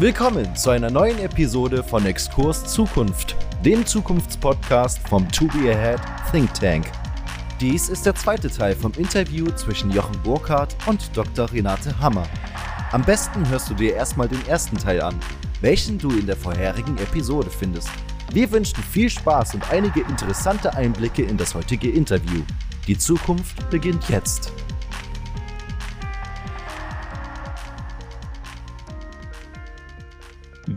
Willkommen zu einer neuen Episode von Exkurs Zukunft, dem Zukunftspodcast vom To Be Ahead Think Tank. Dies ist der zweite Teil vom Interview zwischen Jochen Burkhardt und Dr. Renate Hammer. Am besten hörst du dir erstmal den ersten Teil an, welchen du in der vorherigen Episode findest. Wir wünschen viel Spaß und einige interessante Einblicke in das heutige Interview. Die Zukunft beginnt jetzt.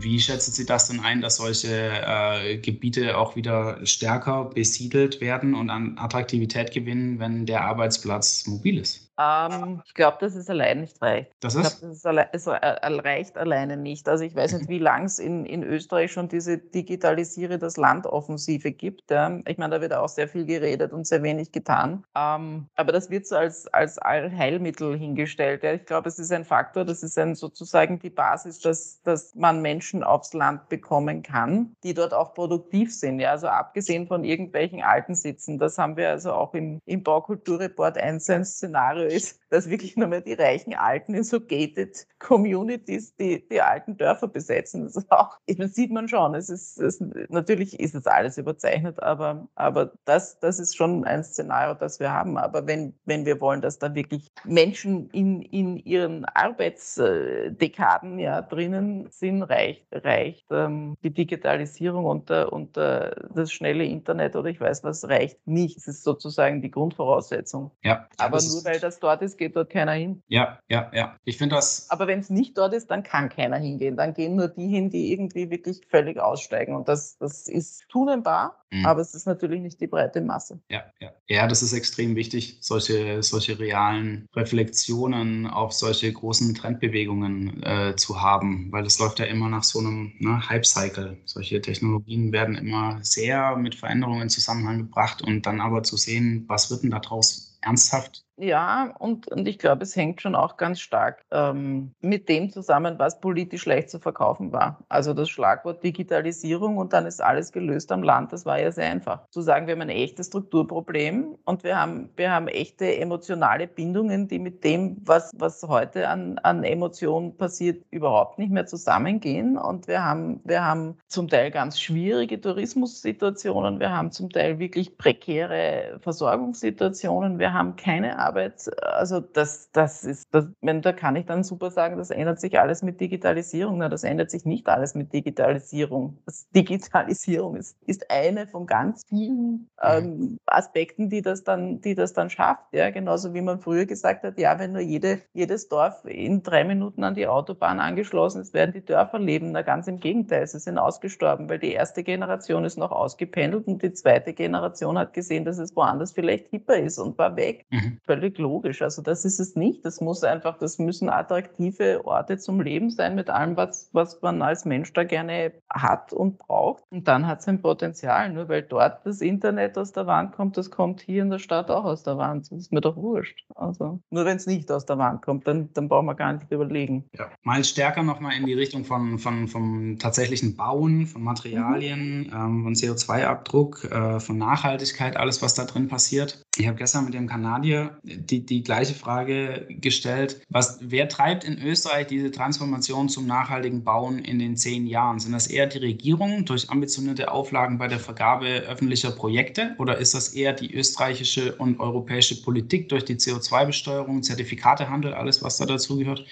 Wie schätzen Sie das denn ein, dass solche äh, Gebiete auch wieder stärker besiedelt werden und an Attraktivität gewinnen, wenn der Arbeitsplatz mobil ist? Ähm, ich glaube, dass es allein nicht reicht. Das ist? Ich glaube, das alle, es reicht alleine nicht. Also ich weiß nicht, wie lange es in, in Österreich schon diese Digitalisiere das Land Offensive gibt. Ja. Ich meine, da wird auch sehr viel geredet und sehr wenig getan. Ähm, aber das wird so als, als Allheilmittel hingestellt. Ja. Ich glaube, es ist ein Faktor, das ist ein, sozusagen die Basis, dass, dass man Menschen aufs Land bekommen kann, die dort auch produktiv sind. Ja. Also abgesehen von irgendwelchen alten Sitzen. Das haben wir also auch im, im Baukulturreport 1 ein Szenario ist, dass wirklich nur mehr die reichen Alten in so gated Communities die, die alten Dörfer besetzen. Das, auch, das sieht man schon. Es ist, es, natürlich ist es alles überzeichnet, aber, aber das, das ist schon ein Szenario, das wir haben. Aber wenn, wenn wir wollen, dass da wirklich Menschen in, in ihren Arbeitsdekaden ja, drinnen sind, reicht, reicht ähm, die Digitalisierung und, äh, und äh, das schnelle Internet oder ich weiß was, reicht nicht. Das ist sozusagen die Grundvoraussetzung. Ja, aber nur weil das das dort ist, geht dort keiner hin. Ja, ja, ja. Ich finde das. Aber wenn es nicht dort ist, dann kann keiner hingehen. Dann gehen nur die hin, die irgendwie wirklich völlig aussteigen. Und das, das ist tunenbar, mhm. aber es ist natürlich nicht die breite Masse. Ja, ja. Ja, das ist extrem wichtig, solche, solche realen Reflexionen auf solche großen Trendbewegungen äh, zu haben, weil es läuft ja immer nach so einem ne, Hype-Cycle. Solche Technologien werden immer sehr mit Veränderungen in Zusammenhang gebracht und dann aber zu sehen, was wird denn daraus ernsthaft ja, und, und ich glaube, es hängt schon auch ganz stark ähm, mit dem zusammen, was politisch leicht zu verkaufen war. Also das Schlagwort Digitalisierung und dann ist alles gelöst am Land, das war ja sehr einfach. Zu sagen, wir haben ein echtes Strukturproblem und wir haben, wir haben echte emotionale Bindungen, die mit dem, was, was heute an, an Emotionen passiert, überhaupt nicht mehr zusammengehen. Und wir haben, wir haben zum Teil ganz schwierige Tourismussituationen, wir haben zum Teil wirklich prekäre Versorgungssituationen, wir haben keine Arbeit, also das, das ist, das, da kann ich dann super sagen, das ändert sich alles mit Digitalisierung. Na, das ändert sich nicht alles mit Digitalisierung. Das Digitalisierung ist, ist eine von ganz vielen mhm. ähm, Aspekten, die das dann, die das dann schafft. Ja, genauso wie man früher gesagt hat, ja, wenn nur jede, jedes Dorf in drei Minuten an die Autobahn angeschlossen ist, werden die Dörfer leben. Na, ganz im Gegenteil, sie sind ausgestorben, weil die erste Generation ist noch ausgependelt und die zweite Generation hat gesehen, dass es woanders vielleicht hipper ist und war weg. Mhm völlig logisch. Also das ist es nicht. Das muss einfach, das müssen attraktive Orte zum Leben sein mit allem, was, was man als Mensch da gerne hat und braucht. Und dann hat es ein Potenzial. Nur weil dort das Internet aus der Wand kommt, das kommt hier in der Stadt auch aus der Wand. Das ist mir doch wurscht. Also nur wenn es nicht aus der Wand kommt, dann, dann brauchen wir gar nicht überlegen. Ja, mal stärker nochmal in die Richtung von, von, vom tatsächlichen Bauen, von Materialien, mhm. ähm, von CO2-Abdruck, äh, von Nachhaltigkeit, alles, was da drin passiert. Ich habe gestern mit dem Kanadier die, die gleiche Frage gestellt. Was, wer treibt in Österreich diese Transformation zum nachhaltigen Bauen in den zehn Jahren? Sind das eher die Regierung durch ambitionierte Auflagen bei der Vergabe öffentlicher Projekte oder ist das eher die österreichische und europäische Politik durch die CO2-Besteuerung, Zertifikatehandel, alles, was da dazugehört?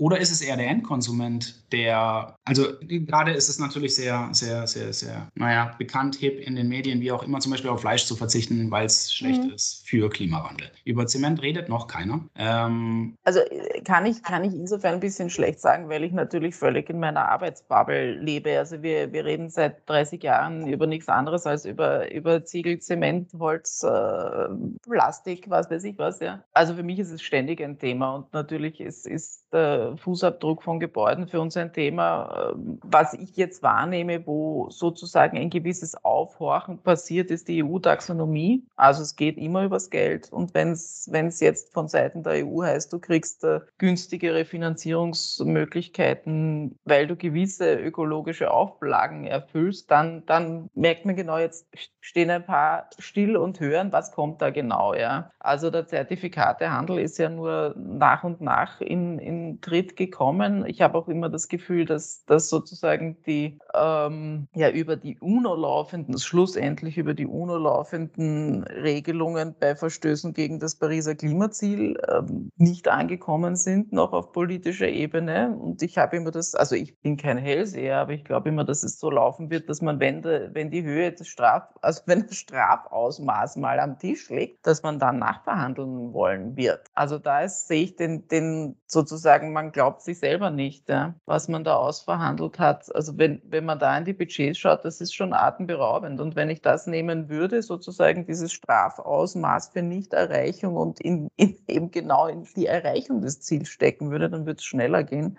Oder ist es eher der Endkonsument, der, also gerade ist es natürlich sehr, sehr, sehr, sehr, naja, bekannt, hip in den Medien, wie auch immer, zum Beispiel auf Fleisch zu verzichten, weil es schlecht mhm. ist für Klimawandel. Über Zement redet noch keiner. Ähm, also äh, kann ich, kann ich insofern ein bisschen schlecht sagen, weil ich natürlich völlig in meiner Arbeitsbubble lebe. Also wir, wir reden seit 30 Jahren über nichts anderes als über, über Ziegel, Zement, Holz, äh, Plastik, was weiß ich was, ja. Also für mich ist es ständig ein Thema und natürlich ist, ist der Fußabdruck von Gebäuden für uns ein Thema. Was ich jetzt wahrnehme, wo sozusagen ein gewisses Aufhorchen passiert, ist die EU-Taxonomie. Also es geht immer übers Geld. Und wenn es jetzt von Seiten der EU heißt, du kriegst äh, günstigere Finanzierungsmöglichkeiten, weil du gewisse ökologische Auflagen erfüllst, dann, dann merkt man genau, jetzt stehen ein paar still und hören, was kommt da genau. Ja? Also der Zertifikatehandel ist ja nur nach und nach in, in Tritt gekommen. Ich habe auch immer das Gefühl, dass, dass sozusagen die ähm, ja über die UNO laufenden, schlussendlich über die UNO laufenden Regelungen bei Verstößen gegen das Pariser Klimaziel ähm, nicht angekommen sind, noch auf politischer Ebene. Und ich habe immer das, also ich bin kein Hellseher, aber ich glaube immer, dass es so laufen wird, dass man, wenn, de, wenn die Höhe des Straf, also wenn das Strafausmaß mal am Tisch liegt, dass man dann nachverhandeln wollen wird. Also da ist, sehe ich den, den sozusagen, man glaubt sich selber nicht, ja, was man da ausverhandelt hat. Also wenn, wenn man da in die Budgets schaut, das ist schon atemberaubend. Und wenn ich das nehmen würde, sozusagen dieses Strafausmaß für Nichterreichung und in, in eben genau in die Erreichung des Ziels stecken würde, dann würde es schneller gehen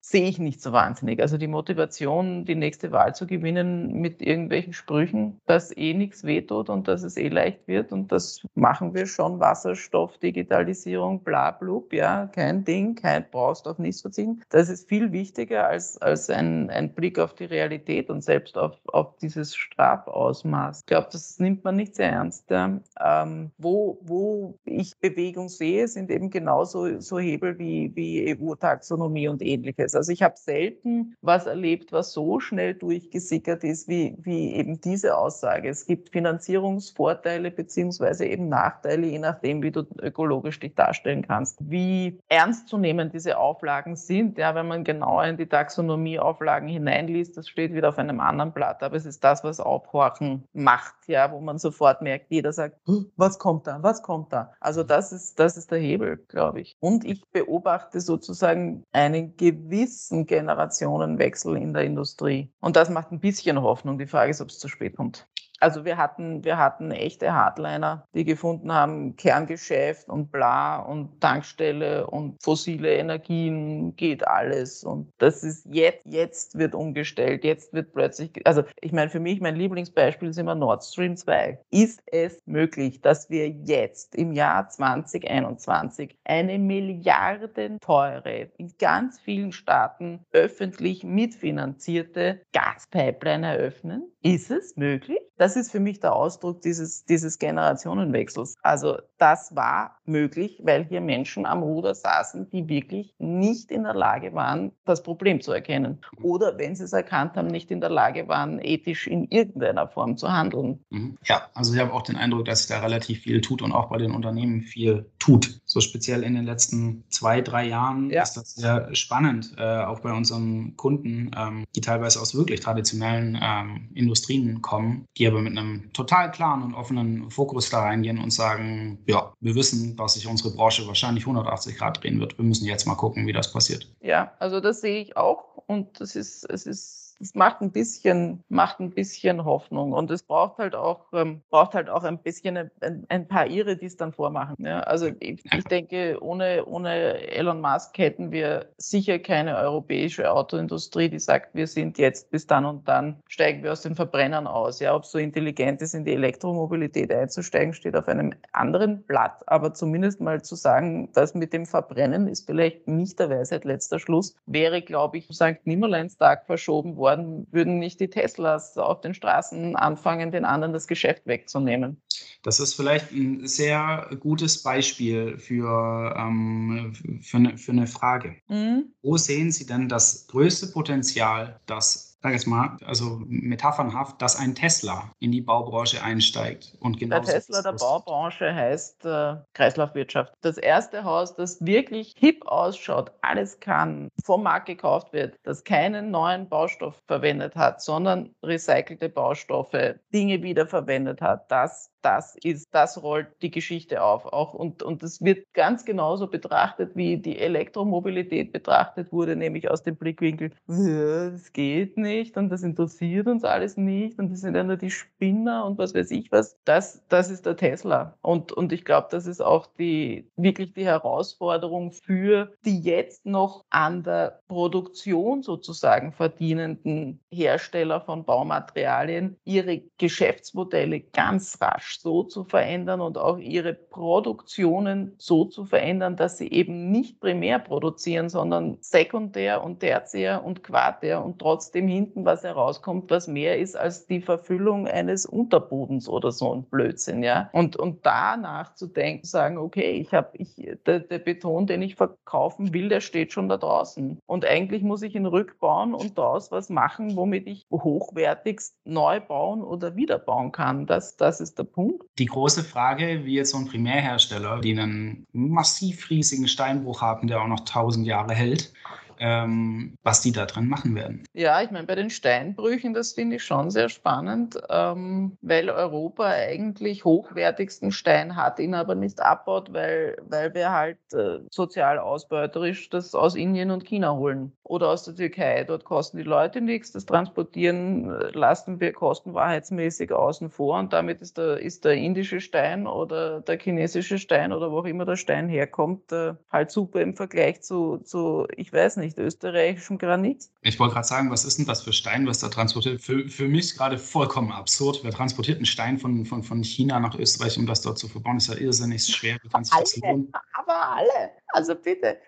sehe ich nicht so wahnsinnig. Also die Motivation, die nächste Wahl zu gewinnen mit irgendwelchen Sprüchen, dass eh nichts wehtut und dass es eh leicht wird und das machen wir schon. Wasserstoff, Digitalisierung, bla blub, ja, kein Ding, kein brauchst auf nichts verzichten. Das ist viel wichtiger als, als ein, ein Blick auf die Realität und selbst auf, auf dieses Strafausmaß. Ich glaube, das nimmt man nicht sehr ernst. Ja. Ähm, wo, wo ich Bewegung sehe, sind eben genauso so Hebel wie, wie EU-Taxonomie und ähnliches ist. Also ich habe selten was erlebt, was so schnell durchgesickert ist, wie, wie eben diese Aussage. Es gibt Finanzierungsvorteile beziehungsweise eben Nachteile, je nachdem, wie du ökologisch dich darstellen kannst. Wie ernst zu nehmen diese Auflagen sind, ja, wenn man genauer in die Taxonomieauflagen hineinliest, das steht wieder auf einem anderen Blatt, aber es ist das, was Aufhorchen macht, ja, wo man sofort merkt, jeder sagt, was kommt da, was kommt da? Also das ist, das ist der Hebel, glaube ich. Und ich beobachte sozusagen einen gewissen gewissen Generationenwechsel in der Industrie. Und das macht ein bisschen Hoffnung. Die Frage ist, ob es zu spät kommt. Also wir hatten, wir hatten echte Hardliner, die gefunden haben, Kerngeschäft und bla und Tankstelle und fossile Energien geht alles. Und das ist jetzt, jetzt wird umgestellt, jetzt wird plötzlich, also ich meine, für mich, mein Lieblingsbeispiel ist immer Nord Stream 2. Ist es möglich, dass wir jetzt im Jahr 2021 eine milliardenteure, in ganz vielen Staaten öffentlich mitfinanzierte Gaspipeline eröffnen? Ist es möglich? Das ist für mich der Ausdruck dieses, dieses Generationenwechsels. Also das war möglich, weil hier Menschen am Ruder saßen, die wirklich nicht in der Lage waren, das Problem zu erkennen. Oder wenn sie es erkannt haben, nicht in der Lage waren, ethisch in irgendeiner Form zu handeln. Mhm. Ja, also ich habe auch den Eindruck, dass sich da relativ viel tut und auch bei den Unternehmen viel tut. So speziell in den letzten zwei, drei Jahren ja. ist das sehr spannend, äh, auch bei unseren Kunden, ähm, die teilweise aus wirklich traditionellen ähm, Industrien kommen, die aber mit einem total klaren und offenen Fokus da reingehen und sagen, ja, wir wissen, dass sich unsere Branche wahrscheinlich 180 Grad drehen wird. Wir müssen jetzt mal gucken, wie das passiert. Ja, also das sehe ich auch und das ist, es ist das macht ein bisschen, macht ein bisschen Hoffnung. Und es braucht halt auch, ähm, braucht halt auch ein bisschen ein, ein paar Irre, die es dann vormachen. Ja? Also ich, ich, denke, ohne, ohne Elon Musk hätten wir sicher keine europäische Autoindustrie, die sagt, wir sind jetzt bis dann und dann steigen wir aus den Verbrennern aus. Ja, ob es so intelligent ist, in die Elektromobilität einzusteigen, steht auf einem anderen Blatt. Aber zumindest mal zu sagen, das mit dem Verbrennen ist vielleicht nicht der Weisheit letzter Schluss, wäre, glaube ich, St. Nimmerleinstag verschoben worden worden, würden nicht die Teslas auf den Straßen anfangen, den anderen das Geschäft wegzunehmen. Das ist vielleicht ein sehr gutes Beispiel für, ähm, für, eine, für eine Frage. Mhm. Wo sehen Sie denn das größte Potenzial, das sag jetzt mal, also metaphernhaft, dass ein Tesla in die Baubranche einsteigt. Und genau der Tesla der Baubranche heißt äh, Kreislaufwirtschaft. Das erste Haus, das wirklich hip ausschaut, alles kann, vom Markt gekauft wird, das keinen neuen Baustoff verwendet hat, sondern recycelte Baustoffe, Dinge wiederverwendet hat, das das ist, das rollt die Geschichte auf. Auch und, und das wird ganz genauso betrachtet, wie die Elektromobilität betrachtet wurde, nämlich aus dem Blickwinkel, das geht nicht und das interessiert uns alles nicht und das sind ja nur die Spinner und was weiß ich was. Das, das ist der Tesla. Und, und ich glaube, das ist auch die, wirklich die Herausforderung für die jetzt noch an der Produktion sozusagen verdienenden Hersteller von Baumaterialien, ihre Geschäftsmodelle ganz rasch so zu verändern und auch ihre Produktionen so zu verändern, dass sie eben nicht primär produzieren, sondern sekundär und tertiär und quartär und trotzdem finden, was herauskommt, was mehr ist als die Verfüllung eines Unterbodens oder so ein Blödsinn, ja. Und, und da nachzudenken, sagen, okay, ich habe, ich, der, der Beton, den ich verkaufen will, der steht schon da draußen. Und eigentlich muss ich ihn rückbauen und daraus was machen, womit ich hochwertigst neu bauen oder wiederbauen kann. Das, das ist der Punkt. Die große Frage, wie jetzt so ein Primärhersteller, die einen massiv riesigen Steinbruch haben, der auch noch tausend Jahre hält, ähm, was die da drin machen werden. Ja, ich meine, bei den Steinbrüchen, das finde ich schon sehr spannend, ähm, weil Europa eigentlich hochwertigsten Stein hat, ihn aber nicht abbaut, weil, weil wir halt äh, sozial ausbeuterisch das aus Indien und China holen oder aus der Türkei. Dort kosten die Leute nichts, das Transportieren äh, lassen wir kostenwahrheitsmäßig außen vor und damit ist der, ist der indische Stein oder der chinesische Stein oder wo auch immer der Stein herkommt, äh, halt super im Vergleich zu, zu ich weiß nicht, nicht österreichischem Granit. Ich wollte gerade sagen, was ist denn das für Stein, was da transportiert? Für, für mich gerade vollkommen absurd. Wer transportiert einen Stein von, von, von China nach Österreich, um das dort zu verbauen? Das ist ja irrsinnig schwer. Wie das lohnen? Aber alle. Also bitte,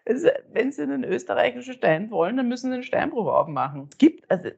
wenn Sie einen österreichischen Stein wollen, dann müssen Sie einen Steinbruch aufmachen. Es gibt also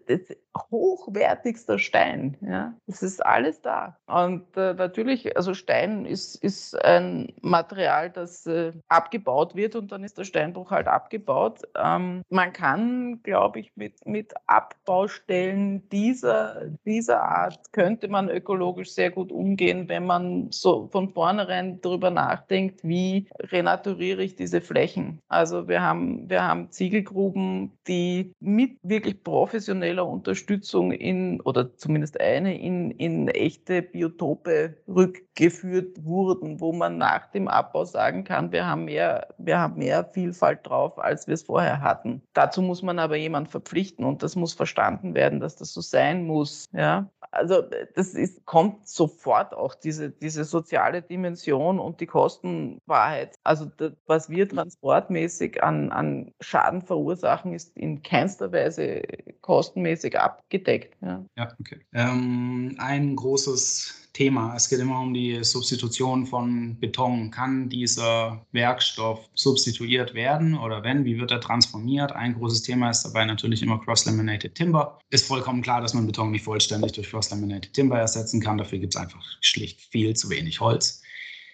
hochwertigster Stein. Ja, es ist alles da. Und äh, natürlich, also Stein ist, ist ein Material, das äh, abgebaut wird und dann ist der Steinbruch halt abgebaut. Ähm, man kann, glaube ich, mit, mit Abbaustellen dieser, dieser Art könnte man ökologisch sehr gut umgehen, wenn man so von vornherein darüber nachdenkt, wie renaturiere ich diese Flächen. Also wir haben, wir haben Ziegelgruben, die mit wirklich professioneller Unterstützung in, oder zumindest eine, in, in echte Biotope rückgeführt wurden, wo man nach dem Abbau sagen kann, wir haben mehr, wir haben mehr Vielfalt drauf, als wir es vorher hatten. Dazu muss man aber jemand verpflichten und das muss verstanden werden, dass das so sein muss. Ja? Also das ist, kommt sofort auch diese, diese soziale Dimension und die Kostenwahrheit. Also das, was wir transportmäßig an, an Schaden verursachen, ist in keinster Weise kostenmäßig abgedeckt. Ja, ja okay. Ähm, ein großes Thema. Es geht immer um die Substitution von Beton. Kann dieser Werkstoff substituiert werden oder wenn? Wie wird er transformiert? Ein großes Thema ist dabei natürlich immer Cross-Laminated Timber. Ist vollkommen klar, dass man Beton nicht vollständig durch Cross-Laminated Timber ersetzen kann. Dafür gibt es einfach schlicht viel zu wenig Holz.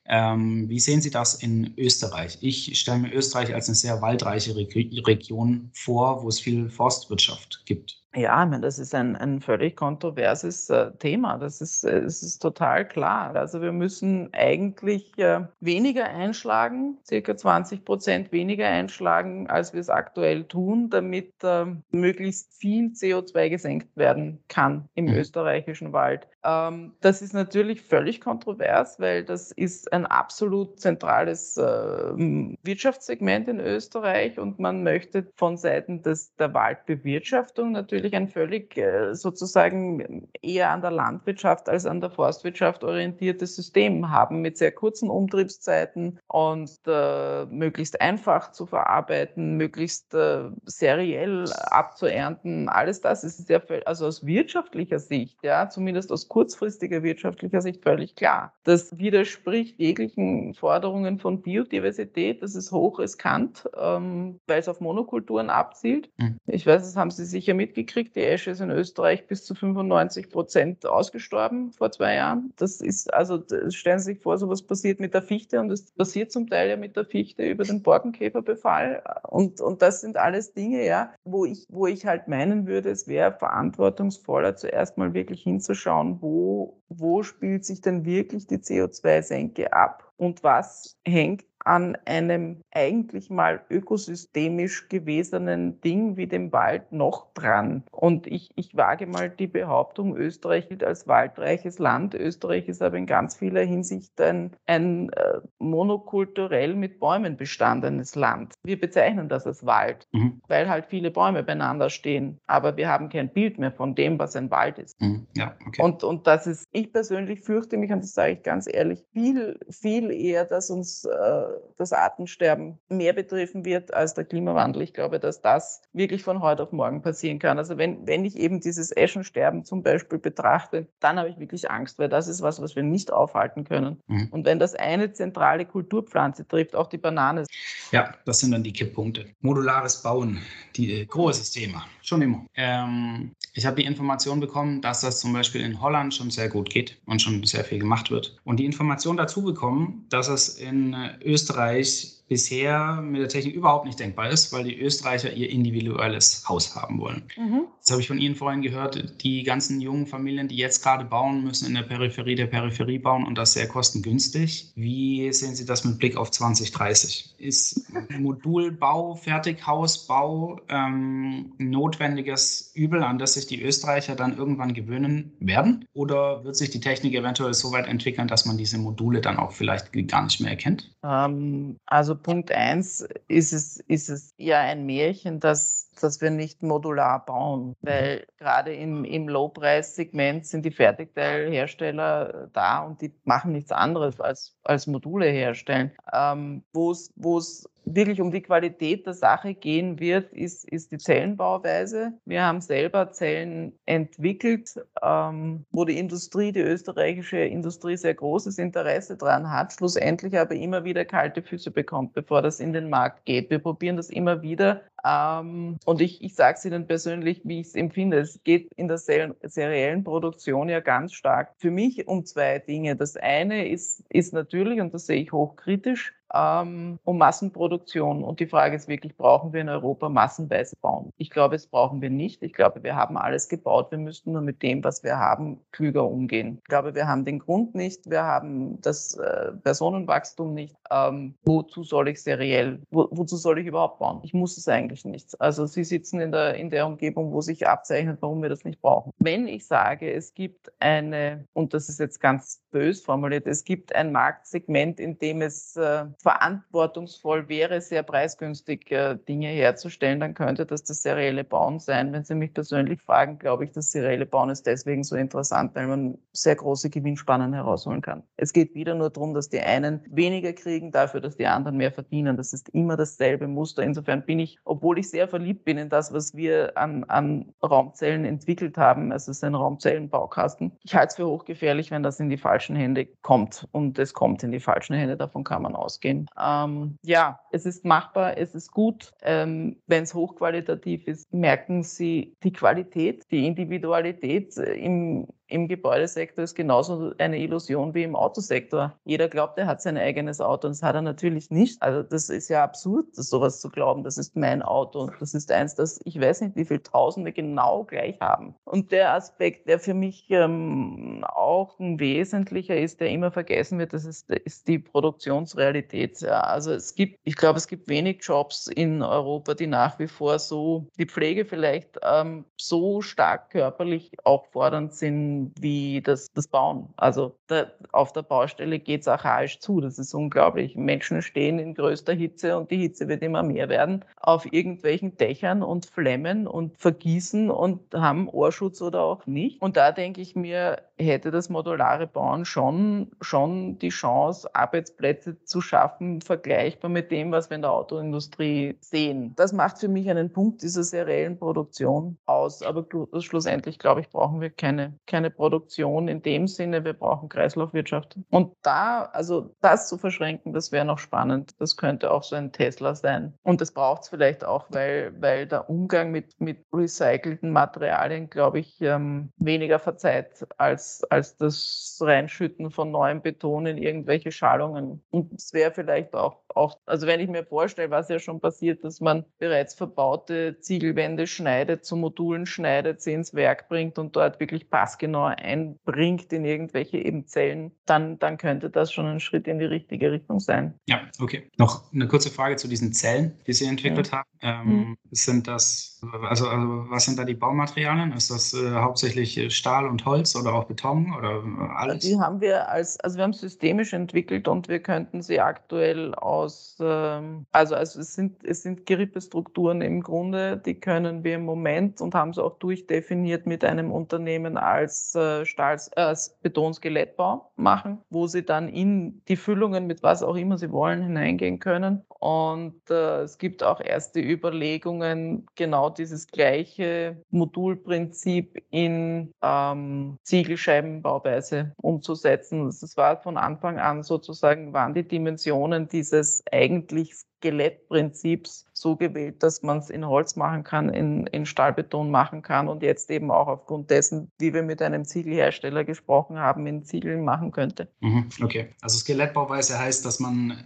Ähm, wie sehen Sie das in Österreich? Ich stelle mir Österreich als eine sehr waldreiche Region vor, wo es viel Forstwirtschaft gibt. Ja, ich meine, das ist ein, ein völlig kontroverses äh, Thema. Das ist, äh, es ist total klar. Also wir müssen eigentlich äh, weniger einschlagen, circa 20 Prozent weniger einschlagen, als wir es aktuell tun, damit äh, möglichst viel CO2 gesenkt werden kann im mhm. österreichischen Wald. Ähm, das ist natürlich völlig kontrovers, weil das ist ein absolut zentrales äh, Wirtschaftssegment in Österreich und man möchte von Seiten des, der Waldbewirtschaftung natürlich ein völlig äh, sozusagen eher an der Landwirtschaft als an der Forstwirtschaft orientiertes System haben mit sehr kurzen Umtriebszeiten und äh, möglichst einfach zu verarbeiten, möglichst äh, seriell abzuernten. Alles das ist sehr, also aus wirtschaftlicher Sicht, ja, zumindest aus kurzfristiger wirtschaftlicher Sicht völlig klar. Das widerspricht jeglichen Forderungen von Biodiversität. Das ist hochriskant, ähm, weil es auf Monokulturen abzielt. Mhm. Ich weiß, das haben Sie sicher mitgekriegt. Die Esche ist in Österreich bis zu 95 Prozent ausgestorben vor zwei Jahren. Das ist, also stellen Sie sich vor, sowas passiert mit der Fichte und es passiert zum Teil ja mit der Fichte über den Borkenkäferbefall. Und, und das sind alles Dinge, ja, wo ich, wo ich halt meinen würde, es wäre verantwortungsvoller, zuerst mal wirklich hinzuschauen, wo, wo spielt sich denn wirklich die CO2-Senke ab und was hängt an einem eigentlich mal ökosystemisch gewesenen Ding wie dem Wald noch dran. Und ich, ich wage mal die Behauptung, Österreich gilt als waldreiches Land. Österreich ist aber in ganz vieler Hinsicht ein, ein äh, monokulturell mit Bäumen bestandenes Land. Wir bezeichnen das als Wald, mhm. weil halt viele Bäume beieinander stehen. Aber wir haben kein Bild mehr von dem, was ein Wald ist. Mhm. Ja, okay. und, und das ist, ich persönlich fürchte mich, und das sage ich ganz ehrlich, viel, viel eher, dass uns äh, das Artensterben mehr betreffen wird als der Klimawandel. Ich glaube, dass das wirklich von heute auf morgen passieren kann. Also wenn, wenn ich eben dieses Eschensterben zum Beispiel betrachte, dann habe ich wirklich Angst, weil das ist was, was wir nicht aufhalten können. Mhm. Und wenn das eine zentrale Kulturpflanze trifft, auch die Banane. Ja, das sind dann die Kipppunkte. Modulares Bauen, die, äh, großes Thema, schon immer. Ähm, ich habe die Information bekommen, dass das zum Beispiel in Holland schon sehr gut geht und schon sehr viel gemacht wird. Und die Information dazu bekommen, dass es in äh, Österreich bisher mit der Technik überhaupt nicht denkbar ist, weil die Österreicher ihr individuelles Haus haben wollen. Mhm. Das habe ich von Ihnen vorhin gehört. Die ganzen jungen Familien, die jetzt gerade bauen, müssen in der Peripherie der Peripherie bauen und das sehr kostengünstig. Wie sehen Sie das mit Blick auf 2030? Ist Modulbau, Fertighausbau ähm, notwendiges Übel, an das sich die Österreicher dann irgendwann gewöhnen werden? Oder wird sich die Technik eventuell so weit entwickeln, dass man diese Module dann auch vielleicht gar nicht mehr erkennt? Ähm, also Punkt eins ist es, ist es ja ein Märchen, dass, dass wir nicht modular bauen, weil gerade im, im Low-Preis-Segment sind die Fertigteilhersteller da und die machen nichts anderes als, als Module herstellen. Ähm, Wo es wirklich um die Qualität der Sache gehen wird, ist, ist die Zellenbauweise. Wir haben selber Zellen entwickelt, ähm, wo die Industrie, die österreichische Industrie sehr großes Interesse daran hat, schlussendlich aber immer wieder kalte Füße bekommt, bevor das in den Markt geht. Wir probieren das immer wieder. Ähm, und ich, ich sage es Ihnen persönlich, wie ich es empfinde. Es geht in der seriellen Produktion ja ganz stark für mich um zwei Dinge. Das eine ist, ist natürlich, und das sehe ich hochkritisch, ähm, um Massenproduktion. Und die Frage ist wirklich, brauchen wir in Europa massenweise bauen? Ich glaube, es brauchen wir nicht. Ich glaube, wir haben alles gebaut. Wir müssten nur mit dem, was wir haben, klüger umgehen. Ich glaube, wir haben den Grund nicht. Wir haben das äh, Personenwachstum nicht. Ähm, wozu soll ich seriell, wo, wozu soll ich überhaupt bauen? Ich muss es eigentlich nicht. Also Sie sitzen in der, in der Umgebung, wo sich abzeichnet, warum wir das nicht brauchen. Wenn ich sage, es gibt eine, und das ist jetzt ganz bös formuliert, es gibt ein Marktsegment, in dem es äh, verantwortungsvoll wäre, sehr preisgünstig äh, Dinge herzustellen, dann könnte das das serielle Bauen sein. Wenn Sie mich persönlich fragen, glaube ich, das serielle Bauen ist deswegen so interessant, weil man sehr große Gewinnspannen herausholen kann. Es geht wieder nur darum, dass die einen weniger kriegen, dafür, dass die anderen mehr verdienen. Das ist immer dasselbe Muster. Insofern bin ich, obwohl ich sehr verliebt bin in das, was wir an, an Raumzellen entwickelt haben, also es ist ein Raumzellenbaukasten, ich halte es für hochgefährlich, wenn das in die falschen Hände kommt. Und es kommt in die falschen Hände, davon kann man ausgehen gehen. Ähm, ja, es ist machbar, es ist gut. Ähm, Wenn es hochqualitativ ist, merken Sie die Qualität, die Individualität äh, im, im Gebäudesektor ist genauso eine Illusion wie im Autosektor. Jeder glaubt, er hat sein eigenes Auto und das hat er natürlich nicht. Also das ist ja absurd, das sowas zu glauben. Das ist mein Auto. Das ist eins, das ich weiß nicht, wie viele Tausende genau gleich haben. Und der Aspekt, der für mich ähm, auch ein wesentlicher ist, der immer vergessen wird, das ist, ist die Produktionsrealität. Ja, also es gibt, ich glaube, es gibt wenig Jobs in Europa, die nach wie vor so, die Pflege vielleicht ähm, so stark körperlich auch fordernd sind wie das, das Bauen. Also da, auf der Baustelle geht es archaisch zu. Das ist unglaublich. Menschen stehen in größter Hitze und die Hitze wird immer mehr werden auf irgendwelchen Dächern und flemmen und vergießen und haben Ohrschutz oder auch nicht. Und da denke ich mir, hätte das modulare Bauen schon, schon die Chance, Arbeitsplätze zu schaffen, vergleichbar mit dem, was wir in der Autoindustrie sehen. Das macht für mich einen Punkt dieser seriellen Produktion aus. Aber schlussendlich, glaube ich, brauchen wir keine, keine Produktion in dem Sinne, wir brauchen Kreislaufwirtschaft. Und da, also das zu verschränken, das wäre noch spannend. Das könnte auch so ein Tesla sein. Und das braucht es vielleicht auch, weil, weil der Umgang mit, mit recycelten Materialien, glaube ich, ähm, weniger verzeiht als, als das Reinschütten von neuem Beton in irgendwelche Schalungen. Und es wäre vielleicht auch, auch, also wenn ich mir vorstelle, was ja schon passiert, dass man bereits verbaute Ziegelwände schneidet, zu Modulen schneidet, sie ins Werk bringt und dort wirklich passgenau genau einbringt in irgendwelche eben Zellen, dann, dann könnte das schon ein Schritt in die richtige Richtung sein. Ja, okay. Noch eine kurze Frage zu diesen Zellen, die Sie entwickelt ja. haben. Ähm, mhm. Sind das Also, also was sind da die Baumaterialien? Ist das äh, hauptsächlich Stahl und Holz oder auch Beton oder äh, alles? Die haben wir als, also wir haben systemisch entwickelt und wir könnten sie aktuell aus, ähm, also, also es sind, es sind Gerippestrukturen im Grunde, die können wir im Moment und haben es auch durchdefiniert mit einem Unternehmen als äh, Stahl, äh, als Betonskelettbau machen, wo sie dann in die Füllungen mit was auch immer sie wollen hineingehen können. Und äh, es gibt auch erste Überlegungen, genau dieses gleiche Modulprinzip in ähm, Ziegelscheibenbauweise umzusetzen. Das war von Anfang an sozusagen, waren die Dimensionen dieses eigentlich Skelettprinzips so gewählt, dass man es in Holz machen kann, in, in Stahlbeton machen kann und jetzt eben auch aufgrund dessen, wie wir mit einem Ziegelhersteller gesprochen haben, in Ziegeln machen könnte. Mhm, okay, also Skelettbauweise heißt, dass man,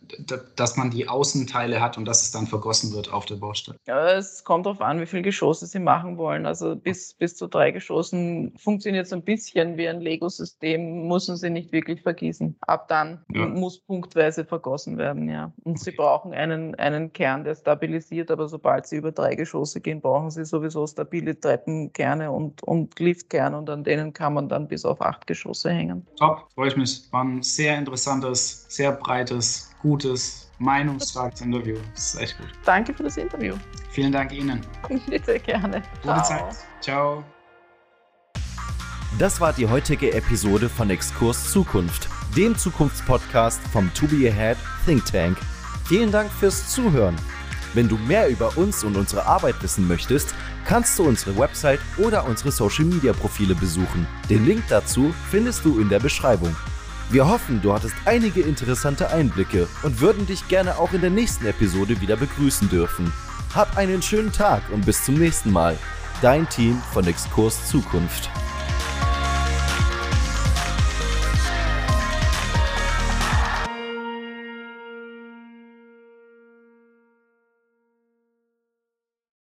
dass man die Außenteile hat und dass es dann vergossen wird auf der Baustelle. Ja, es kommt darauf an, wie viele Geschosse Sie machen wollen. Also bis, bis zu drei Geschossen funktioniert es ein bisschen wie ein Lego-System, müssen Sie nicht wirklich vergießen. Ab dann ja. muss punktweise vergossen werden, ja. Und okay. Sie brauchen einen, einen Kern, der stabilisiert aber sobald sie über drei Geschosse gehen, brauchen sie sowieso stabile Treppenkerne und, und Liftkerne und an denen kann man dann bis auf acht Geschosse hängen. Top, freue ich mich. War ein sehr interessantes, sehr breites, gutes, meinungsstarkes Interview. Das ist echt gut. Danke für das Interview. Vielen Dank Ihnen. Bitte gerne. Gute Ciao. Zeit. Ciao. Das war die heutige Episode von Exkurs Zukunft, dem Zukunftspodcast vom To Be Ahead Think Tank. Vielen Dank fürs Zuhören. Wenn du mehr über uns und unsere Arbeit wissen möchtest, kannst du unsere Website oder unsere Social Media Profile besuchen. Den Link dazu findest du in der Beschreibung. Wir hoffen, du hattest einige interessante Einblicke und würden dich gerne auch in der nächsten Episode wieder begrüßen dürfen. Hab einen schönen Tag und bis zum nächsten Mal. Dein Team von Exkurs Zukunft.